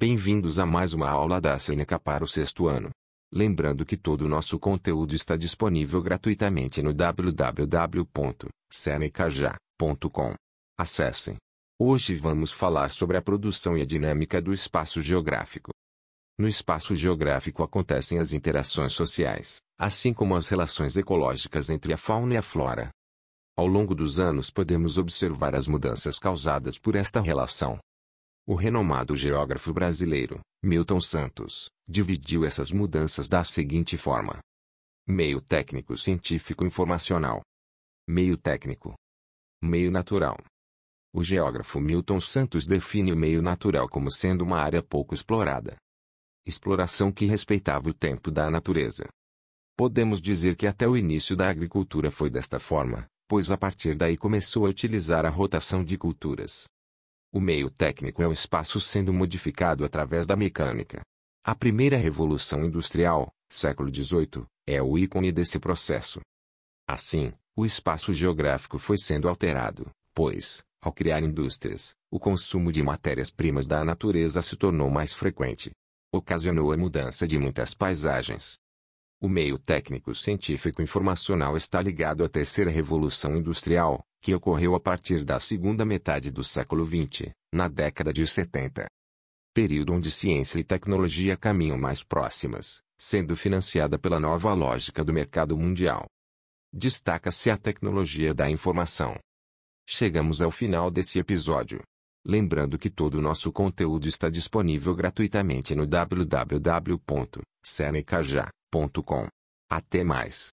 Bem-vindos a mais uma aula da Seneca para o sexto ano. Lembrando que todo o nosso conteúdo está disponível gratuitamente no www.senecaja.com. Acessem. Hoje vamos falar sobre a produção e a dinâmica do espaço geográfico. No espaço geográfico acontecem as interações sociais, assim como as relações ecológicas entre a fauna e a flora. Ao longo dos anos podemos observar as mudanças causadas por esta relação. O renomado geógrafo brasileiro, Milton Santos, dividiu essas mudanças da seguinte forma: meio técnico científico informacional, meio técnico, meio natural. O geógrafo Milton Santos define o meio natural como sendo uma área pouco explorada. Exploração que respeitava o tempo da natureza. Podemos dizer que até o início da agricultura foi desta forma, pois a partir daí começou a utilizar a rotação de culturas. O meio técnico é o espaço sendo modificado através da mecânica. A primeira revolução industrial, século XVIII, é o ícone desse processo. Assim, o espaço geográfico foi sendo alterado, pois, ao criar indústrias, o consumo de matérias-primas da natureza se tornou mais frequente. Ocasionou a mudança de muitas paisagens, o meio técnico científico informacional está ligado à terceira revolução industrial, que ocorreu a partir da segunda metade do século XX, na década de 70. Período onde ciência e tecnologia caminham mais próximas, sendo financiada pela nova lógica do mercado mundial. Destaca-se a tecnologia da informação. Chegamos ao final desse episódio. Lembrando que todo o nosso conteúdo está disponível gratuitamente no www.senecaja.com. Até mais.